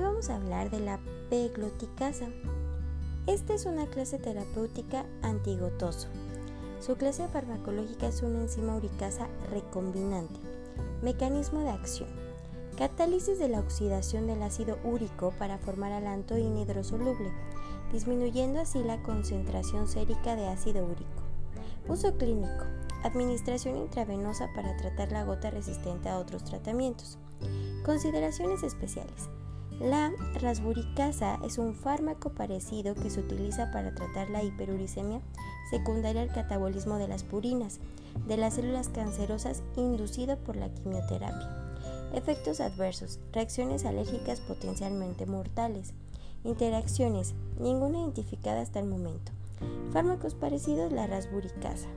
vamos a hablar de la pegloticasa. Esta es una clase terapéutica antigotoso. Su clase farmacológica es una enzima uricasa recombinante. Mecanismo de acción. Catálisis de la oxidación del ácido úrico para formar alantoína hidrosoluble, disminuyendo así la concentración sérica de ácido úrico. Uso clínico. Administración intravenosa para tratar la gota resistente a otros tratamientos. Consideraciones especiales. La rasburicasa es un fármaco parecido que se utiliza para tratar la hiperuricemia secundaria al catabolismo de las purinas de las células cancerosas inducido por la quimioterapia. Efectos adversos, reacciones alérgicas potencialmente mortales. Interacciones, ninguna identificada hasta el momento. Fármacos parecidos, la rasburicasa.